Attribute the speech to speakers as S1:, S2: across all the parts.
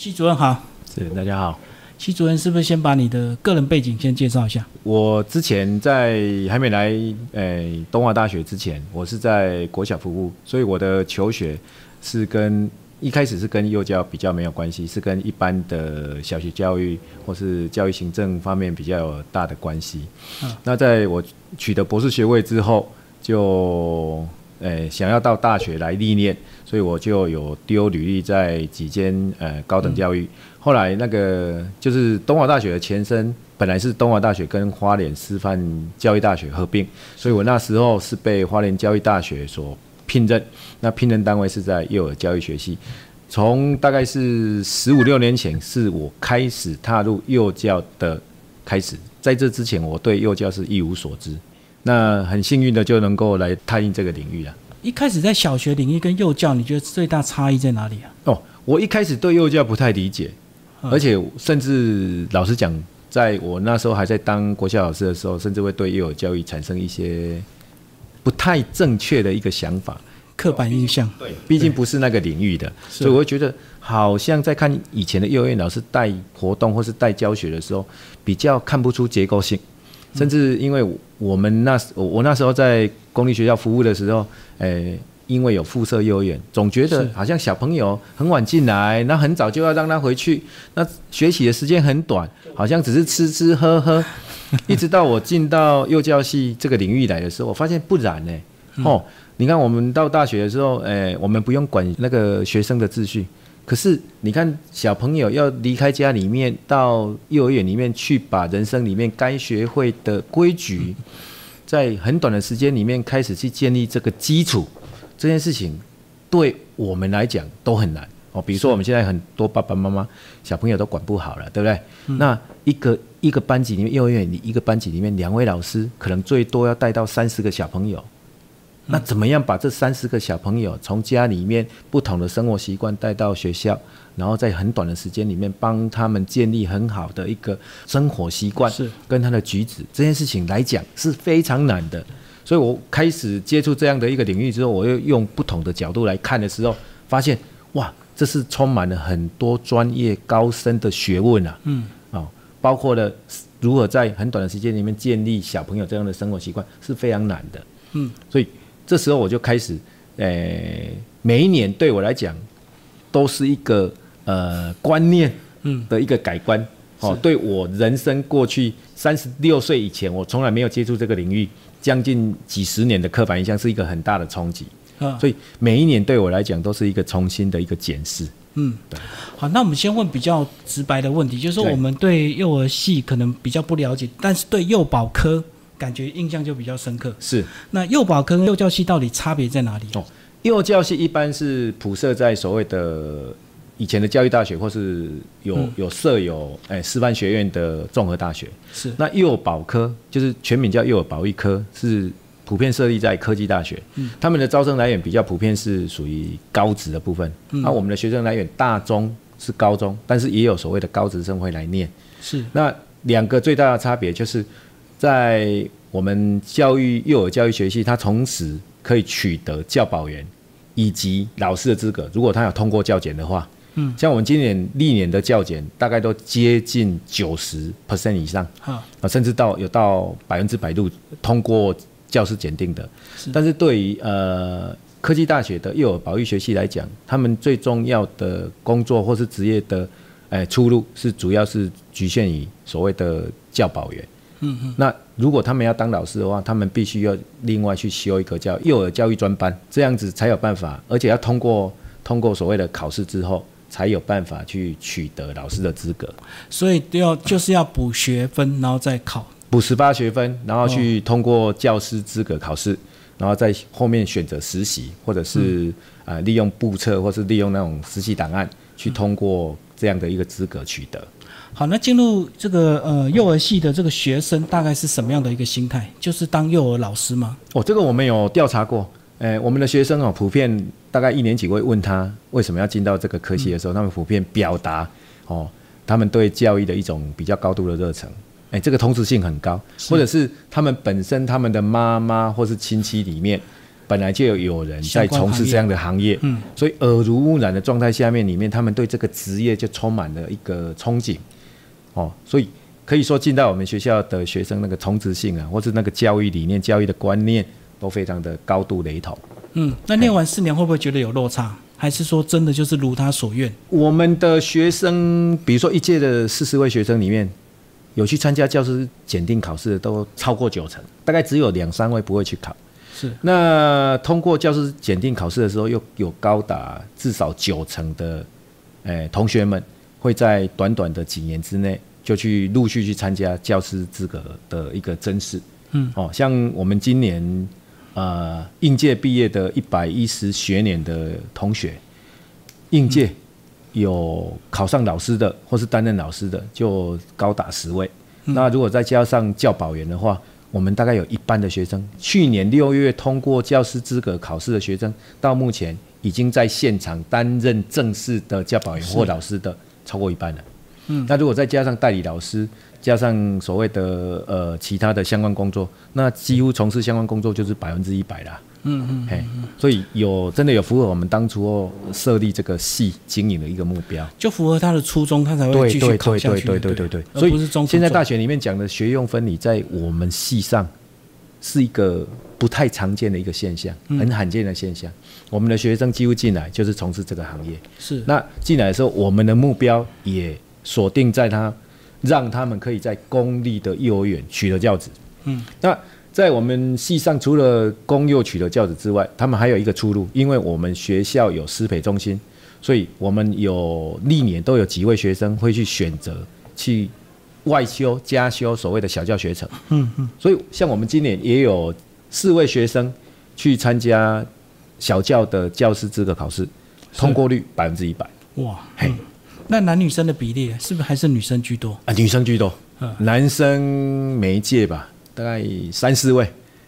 S1: 系主任好，
S2: 是大家好。
S1: 系主任是不是先把你的个人背景先介绍一下？
S2: 我之前在还没来诶东华大学之前，我是在国小服务，所以我的求学是跟一开始是跟幼教比较没有关系，是跟一般的小学教育或是教育行政方面比较有大的关系。
S1: 嗯
S2: 那在我取得博士学位之后，就诶想要到大学来历练，所以我就有丢履历在几间呃高等教育。后来那个就是东华大学的前身，本来是东华大学跟花莲师范教育大学合并，所以我那时候是被花莲教育大学所聘任。那聘任单位是在幼儿教育学系。从大概是十五六年前，是我开始踏入幼教的开始。在这之前，我对幼教是一无所知。那很幸运的就能够来踏进这个领域了。
S1: 一开始在小学领域跟幼教，你觉得最大差异在哪里啊？
S2: 哦，我一开始对幼教不太理解，
S1: 嗯
S2: 而且甚至老实讲，在我那时候还在当国小老师的时候，甚至会对幼儿教育产生一些不太正确的一个想法。
S1: 刻板印象，
S2: 对，毕竟不是那个领域的，所以我会觉得好像在看以前的幼儿园老师带活动或是带教学的时候，比较看不出结构性，甚至因为我们那时我我那时候在公立学校服务的时候，诶、因为有附设幼儿园，总觉得好像小朋友很晚进来，那很早就要让他回去，那学习的时间很短，好像只是吃吃喝喝，一直到我进到幼教系这个领域来的时候，我发现不然呢、哦，你看我们到大学的时候，诶、我们不用管那个学生的秩序，可是你看小朋友要离开家里面到幼儿园里面去，把人生里面该学会的规矩，在很短的时间里面开始去建立这个基础，这件事情对我们来讲都很难哦。比如说我们现在很多爸爸妈妈小朋友都管不好了，对不对？那一个一个班级里面，幼儿园里一个班级里面两位老师，可能最多要带到三十个小朋友。那怎么样把这三十个小朋友从家里面不同的生活习惯带到学校，然后在很短的时间里面帮他们建立很好的一个生活习惯，
S1: 是
S2: 跟他的举止这件事情来讲是非常难的。所以我开始接触这样的一个领域之后，我又用不同的角度来看的时候，发现哇，这是充满了很多专业高深的学问啊。
S1: 嗯，
S2: 哦，包括了如何在很短的时间里面建立小朋友这样的生活习惯是非常难的。
S1: 嗯，
S2: 所以这时候我就开始，呃，每一年对我来讲都是一个呃观念
S1: 嗯
S2: 的一个改观。哦，对我人生过去三十六岁以前，我从来没有接触这个领域，将近几十年的刻板印象是一个很大的冲击。
S1: 啊，
S2: 所以每一年对我来讲都是一个重新的一个检视。
S1: 嗯
S2: 对，
S1: 好，那我们先问比较直白的问题，就是说我们对幼儿系可能比较不了解，但是对幼保科感觉印象就比较深刻。
S2: 是，
S1: 那幼保科跟幼教系到底差别在哪里？
S2: 哦幼教系一般是普设在所谓的以前的教育大学，或是有、
S1: 嗯
S2: 有设有诶、师范学院的综合大学。
S1: 是
S2: 那幼保科就是全名叫幼儿保育科，是普遍设立在科技大学。
S1: 嗯
S2: 他们的招生来源比较普遍是属于高职的部分。
S1: 嗯
S2: 那我们的学生来源大中是高中，但是也有所谓的高职生会来念。
S1: 是
S2: 那两个最大的差别就是，在我们教育幼儿教育学系，它同时可以取得教保员以及老师的资格。如果他有通过教检的话，
S1: 嗯，
S2: 像我们今年历年的教检，大概都接近九十 percent 以上
S1: 哈
S2: 啊，甚至到有到百分之百度通过教师检定的
S1: 是。
S2: 但是对于呃科技大学的幼儿保育学系来讲，他们最重要的工作或是职业的呃出路是主要是局限于所谓的教保员。
S1: 嗯嗯
S2: 那如果他们要当老师的话，他们必须要另外去修一个叫幼儿教育专班，这样子才有办法，而且要通过通过所谓的考试之后，才有办法去取得老师的资格。
S1: 所以要就是要补学分，然后再考。
S2: 补十八学分，然后去通过教师资格考试，然后在后面选择实习，或者是啊、呃利用布测，或是利用那种实习档案去通过这样的一个资格取得。
S1: 好，那进入这个呃幼儿系的这个学生大概是什么样的一个心态？就是当幼儿老师吗？
S2: 哦，这个我们有调查过。诶，我们的学生哦，普遍大概一年级会问他为什么要进到这个科系的时候，他们普遍表达哦，他们对教育的一种比较高度的热忱。诶，这个同质性很高，或者是他们本身他们的妈妈或是亲戚里面，本来就有有人在从事这样的行业，
S1: 嗯，
S2: 所以耳濡目染的状态下面，里面他们对这个职业就充满了一个憧憬，哦，所以可以说进到我们学校的学生那个同质性啊，或是那个教育理念、教育的观念都非常的高度雷同。
S1: 嗯，那念完四年会不会觉得有落差？还是说真的就是如他所愿？
S2: 我们的学生，比如说一届的四十位学生里面，有去参加教师检定考试的都超过九成，大概只有两三位不会去考。
S1: 是，
S2: 那通过教师检定考试的时候，又有高达至少九成的，诶、同学们会在短短的几年之内就去陆续去参加教师资格的一个甄试。
S1: 嗯，
S2: 哦，像我们今年呃应届毕业的一百一十学年的同学，应届有考上老师的或是担任老师的，就高达十位。那如果再加上教保员的话，我们大概有一半的学生，去年六月通过教师资格考试的学生，到目前已经在现场担任正式的教保员或老师的超过一半了。
S1: 嗯，
S2: 那如果再加上代理老师，加上所谓的呃其他的相关工作，那几乎从事相关工作就是百分之一百啦。
S1: 嗯嗯，
S2: 嘿，所以有真的有符合我们当初设立这个系经营的一个目标。
S1: 就符合他的初衷，他才会继续
S2: 对对对
S1: 考下去。
S2: 对对对对对，所以
S1: 不是中途
S2: 现在大学里面讲的学用分离，在我们系上是一个不太常见的一个现象，
S1: 嗯
S2: 很罕见的现象。我们的学生几乎进来就是从事这个行业，
S1: 是
S2: 那进来的时候，我们的目标也锁定在他，让他们可以在公立的幼儿园取得教职。
S1: 嗯，
S2: 那在我们系上，除了公幼取得教职之外，他们还有一个出路，因为我们学校有师培中心，所以我们有历年都有几位学生会去选择去外修、加修所谓的小教学程。
S1: 嗯嗯，
S2: 所以像我们今年也有四位学生去参加小教的教师资格考试，通过率百分之一百。
S1: 哇，
S2: 嘿。
S1: 嗯那男女生的比例是不是还是女生居多？
S2: 啊，女生居多
S1: 嗯，
S2: 男生每一届吧，大概三四位，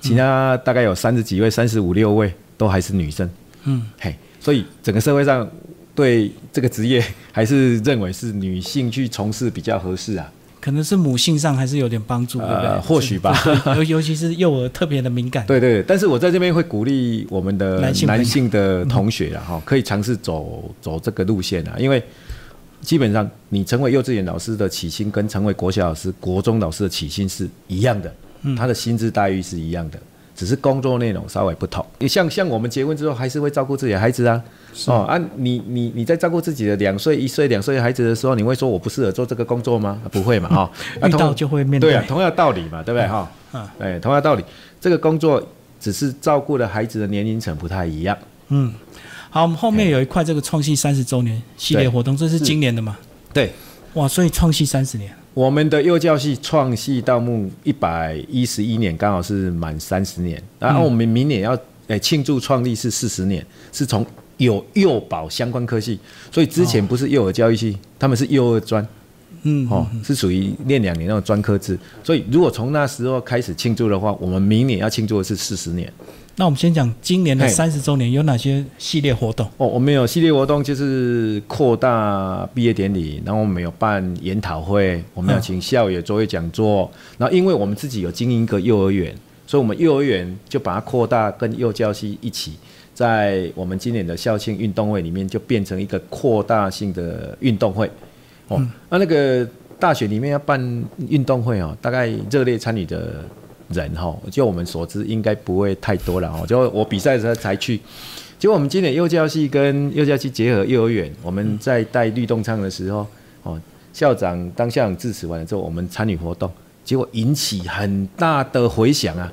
S2: 其他大概有三十几位、三十五六位都还是女生。
S1: 嗯，
S2: 嘿，所以整个社会上对这个职业 还是认为是女性去从事比较合适啊。
S1: 可能是母性上还是有点帮助，对不对
S2: 呃？或许吧
S1: 尤尤其是幼儿特别的敏感。
S2: 对对，但是我在这边会鼓励我们的
S1: 男性
S2: 男性的同学啊，哈，可以尝试走走这个路线啊，因为基本上你成为幼稚园老师的起薪跟成为国小老师、国中老师的起薪是一样的，他的薪资待遇是一样的，只是工作内容稍微不同。你像像我们结婚之后还是会照顾自己的孩子啊，哦啊，你你你在照顾自己的两岁、一岁、两岁的孩子的时候，你会说我不适合做这个工作吗？不会嘛，哈、啊
S1: 遇到就会面对。
S2: 对啊，同样道理嘛，对不对？哈？
S1: 嗯。
S2: 哎，同样道理，这个工作只是照顾的孩子的年龄层不太一样。
S1: 嗯，好，我们后面有一块这个创系三十周年系列活动，这是今年的嘛？
S2: 对，
S1: 哇，所以创系三十年，
S2: 我们的幼教系创系到目一百一十一年，刚好是满三十年。然后我们明年要诶庆祝创立是四十年，是从有幼保相关科系，所以之前不是幼儿教育系，他们是幼儿专。
S1: 嗯，
S2: 哦，是属于练两年那种专科制，所以如果从那时候开始庆祝的话，我们明年要庆祝的是四十年。
S1: 那我们先讲今年的三十周年有哪些系列活动？
S2: 哦，我们有系列活动，就是扩大毕业典礼，然后我们有办研讨会，我们要请校友作为讲座，然后因为我们自己有经营一个幼儿园，所以我们幼儿园就把它扩大，跟幼教系一起，在我们今年的校庆运动会里面，就变成一个扩大性的运动会。哦，那那个大学里面要办运动会哦，大概热烈参与的人哈、哦，就我们所知应该不会太多了哈。就我比赛的时候才去，结果我们今年幼教系跟幼教系结合幼儿园，我们在带律动唱的时候，哦，校长当校长致辞完了之后，我们参与活动，结果引起很大的回响啊。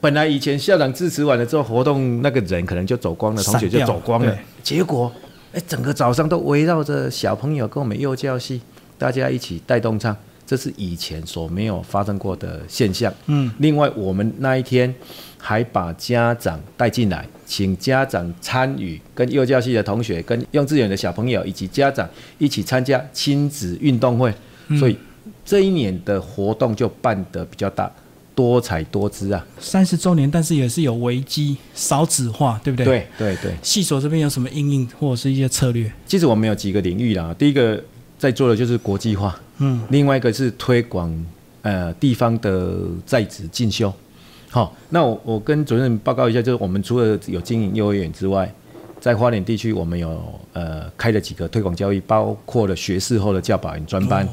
S2: 本来以前校长致辞完了之后，活动那个人可能就走光了，同学就走光了。结果，哎，整个早上都围绕着小朋友跟我们幼教系大家一起带动唱，这是以前所没有发生过的现象。
S1: 嗯，
S2: 另外，我们那一天还把家长带进来，请家长参与，跟幼教系的同学、跟幼稚园的小朋友以及家长一起参加亲子运动会，所以这一年的活动就办得比较大，多彩多姿啊。
S1: 三十周年，但是也是有危机，少子化，对不对？。
S2: 对对对，
S1: 系所这边有什么应应或者是一些策略？
S2: 其实我们有几个领域啦，第一个在做的就是国际化，
S1: 嗯，
S2: 另外一个是推广呃地方的在职进修，好，那我我跟主任报告一下，就是我们除了有经营幼儿园之外，在花莲地区我们有呃开了几个推广教育，包括了学士后的教保员专班。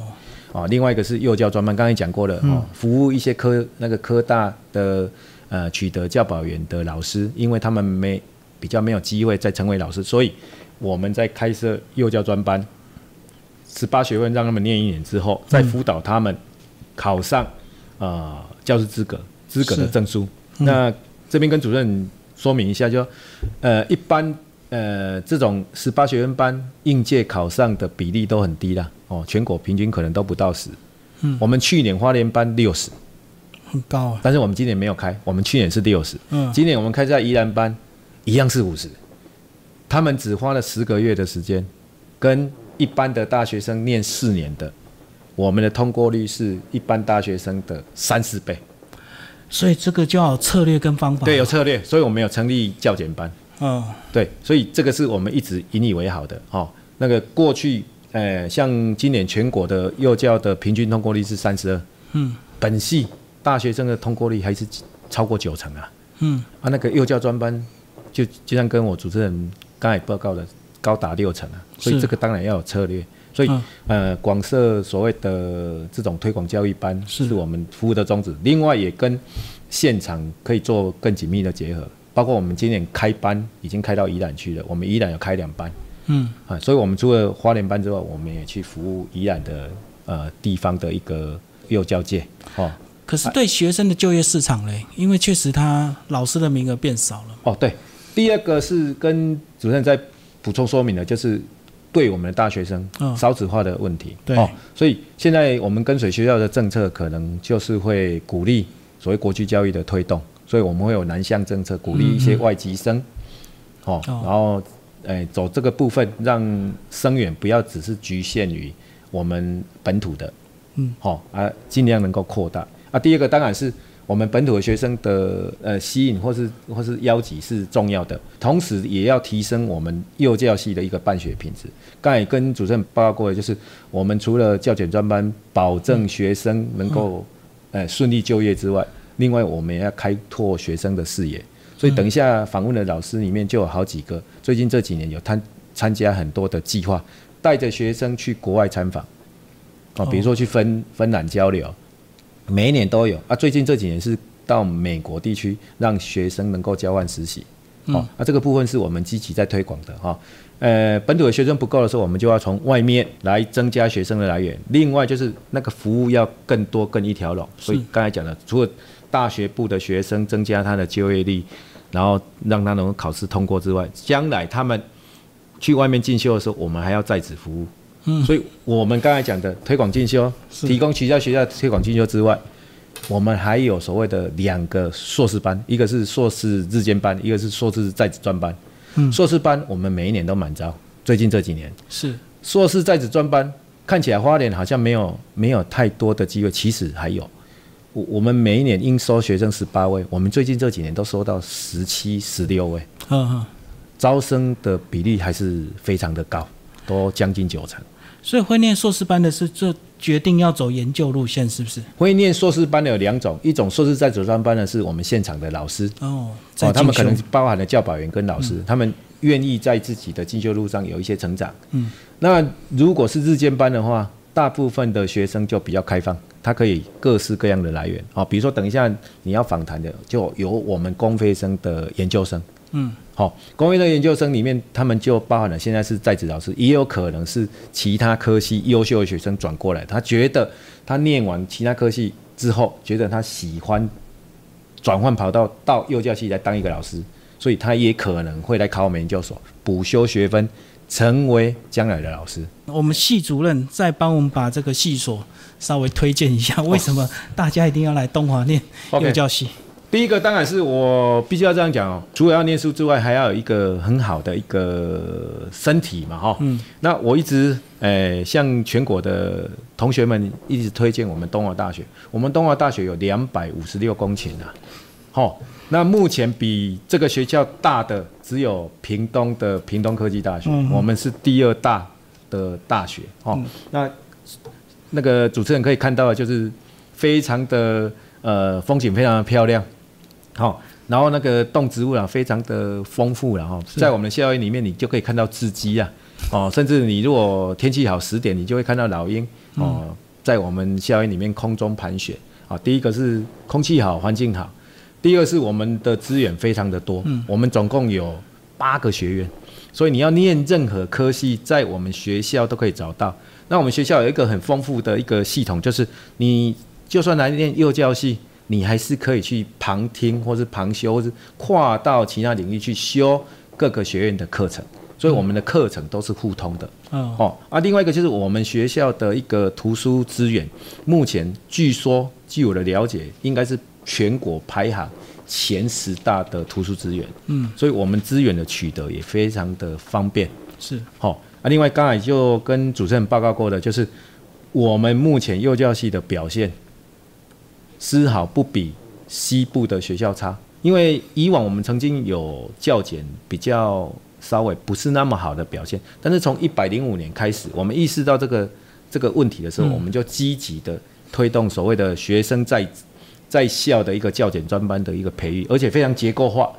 S2: 哦，另外一个是幼教专班，刚才讲过了哦，服务一些科那个科大的呃取得教保员的老师，因为他们没比较没有机会再成为老师，所以我们在开设幼教专班，十八学分让他们念一年之后，再辅导他们考上啊教师资格资格的证书。那这边跟主任说明一下，就呃一般呃这种十八学分班应届考上的比例都很低啦。哦，全国平均可能都不到十。嗯，我们去年花莲班六十，
S1: 很高啊。
S2: 但是我们今年没有开，我们去年是六十。嗯，今年我们开在宜兰班，一样是五十。他们只花了十个月的时间，跟一般的大学生念四年的，我们的通过率是一般大学生的三四倍。
S1: 所以这个叫策略跟方法。
S2: 对，有策略，所以我们有成立教检班。嗯，对，所以这个是我们一直引以为豪的。哦，那个过去。呃，像今年全国的幼教的平均通过率是三十二，嗯，本系大学生的通过率还是超过九成啊，嗯，啊，那个幼教专班就就像跟我主持人刚才报告的高达六成啊，所以这个当然要有策略，所以呃，广设所谓的这种推广教育班是我们服务的宗旨，另外也跟现场可以做更紧密的结合，包括我们今年开班已经开到宜兰去了，我们宜兰有开两班。嗯啊，所以我们除了花莲班之外，我们也去服务宜兰的呃地方的一个幼教界哦。
S1: 可是对学生的就业市场嘞，因为确实他老师的名额变少了。
S2: 哦，对。第二个是跟主任在补充说明的，就是对我们的大学生少子化的问题。
S1: 对。哦，
S2: 所以现在我们跟随学校的政策，可能就是会鼓励所谓国际教育的推动，所以我们会有南向政策，鼓励一些外籍生。哦，然后。哎，走这个部分，让生源不要只是局限于我们本土的，嗯，好啊，尽量能够扩大啊。第二个当然是我们本土的学生的呃吸引或是或是邀集是重要的，同时也要提升我们幼教系的一个办学品质。刚才跟主任报告过的，就是我们除了教检专班保证学生能够呃顺利就业之外，另外我们也要开拓学生的视野。所以等一下访问的老师里面就有好几个，最近这几年有参参加很多的计划，带着学生去国外参访，哦，比如说去芬芬兰交流，每一年都有啊。最近这几年是到美国地区，让学生能够交换实习，哦，那这个部分是我们积极在推广的哈。呃，本土的学生不够的时候，我们就要从外面来增加学生的来源。另外就是那个服务要更多更一条龙，所以刚才讲的除了。大学部的学生增加他的就业率，然后让他能够考试通过之外，将来他们去外面进修的时候，我们还要在职服务。嗯，所以我们刚才讲的推广进修，提供学校学校推广进修之外，我们还有所谓的两个硕士班，一个是硕士日间班，一个是硕士在职专班。嗯，硕士班我们每一年都满招，最近这几年
S1: 是
S2: 硕士在职专班，看起来花莲好像没有没有太多的机会，其实还有。我我们每一年应收学生十八位，我们最近这几年都收到十七、十六位。嗯嗯，招生的比例还是非常的高，都将近九成。
S1: 所以会念硕士班的是这决定要走研究路线，是不是？
S2: 会念硕士班的有两种，一种硕士在职专班的是我们现场的老师哦，哦，他们可能包含了教保员跟老师，他们愿意在自己的进修路上有一些成长。嗯，那如果是日间班的话，大部分的学生就比较开放。他可以各式各样的来源啊，比如说等一下你要访谈的，就有我们公费生的研究生，嗯，好，公费的研究生里面，他们就包含了现在是在职老师，也有可能是其他科系优秀的学生转过来，他觉得他念完其他科系之后，觉得他喜欢转换跑道到幼教系来当一个老师，所以他也可能会来考我们研究所补修学分，成为将来的老师。
S1: 我们系主任再帮我们把这个系所。稍微推荐一下，为什么大家一定要来东华念幼教系？
S2: 第一个当然是我必须要这样讲哦，除了要念书之外，还要有一个很好的一个身体嘛，哈。嗯。那我一直诶向全国的同学们一直推荐我们东华大学。我们东华大学有两百五十六公顷啊，好。那目前比这个学校大的只有屏东的屏东科技大学，我们是第二大的大学，哦。那那个主持人可以看到的就是非常的呃风景非常的漂亮，好，然后那个动植物啊，非常的丰富然后在我们的校园里面，你就可以看到雉鸡啊，哦，甚至你如果天气好十点，你就会看到老鹰哦，在我们校园里面空中盘旋啊。第一个是空气好，环境好；第二是我们的资源非常的多，我们总共有八个学院，所以你要念任何科系，在我们学校都可以找到。那我们学校有一个很丰富的一个系统，就是你就算来念幼教系，你还是可以去旁听或是旁修，或是跨到其他领域去修各个学院的课程。所以我们的课程都是互通的。嗯哦，啊，另外一个就是我们学校的一个图书资源，目前据说据我的了解，应该是全国排行前十大的图书资源。嗯，所以我们资源的取得也非常的方便。
S1: 是，
S2: 好。啊，另外刚才就跟主持人报告过的，就是我们目前幼教系的表现丝毫不比西部的学校差。因为以往我们曾经有教检比较稍微不是那么好的表现，但是从一百零五年开始，我们意识到这个这个问题的时候，我们就积极的推动所谓的学生在在校的一个教检专班的一个培育，而且非常结构化，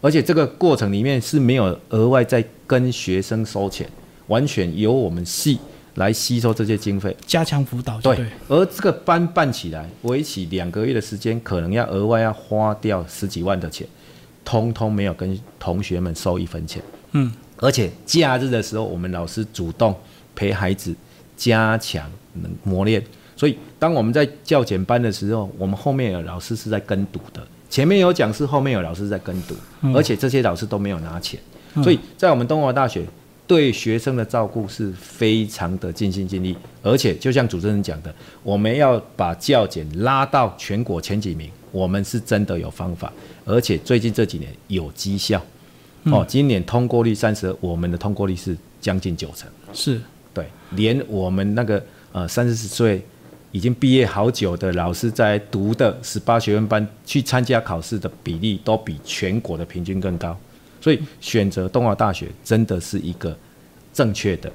S2: 而且这个过程里面是没有额外在跟学生收钱。完全由我们系来吸收这些经费，
S1: 加强辅导。
S2: 对，而这个班办起来，为期两个月的时间，可能要额外要花掉十几万的钱，通通没有跟同学们收一分钱。嗯，而且假日的时候，我们老师主动陪孩子加强磨练，所以当我们在教检班的时候，我们后面有老师是在跟读的，前面有讲师，后面有老师在跟读，而且这些老师都没有拿钱，所以在我们东华大学。对学生的照顾是非常的尽心尽力，而且就像主持人讲的，我们要把教检拉到全国前几名，我们是真的有方法，而且最近这几年有绩效。哦，今年通过率三十，我们的通过率是将近九成。
S1: 是，
S2: 对，连我们那个呃三十岁已经毕业好久的老师在读的十八学院班去参加考试的比例，都比全国的平均更高。所以选择东华大学真的是一个正确的。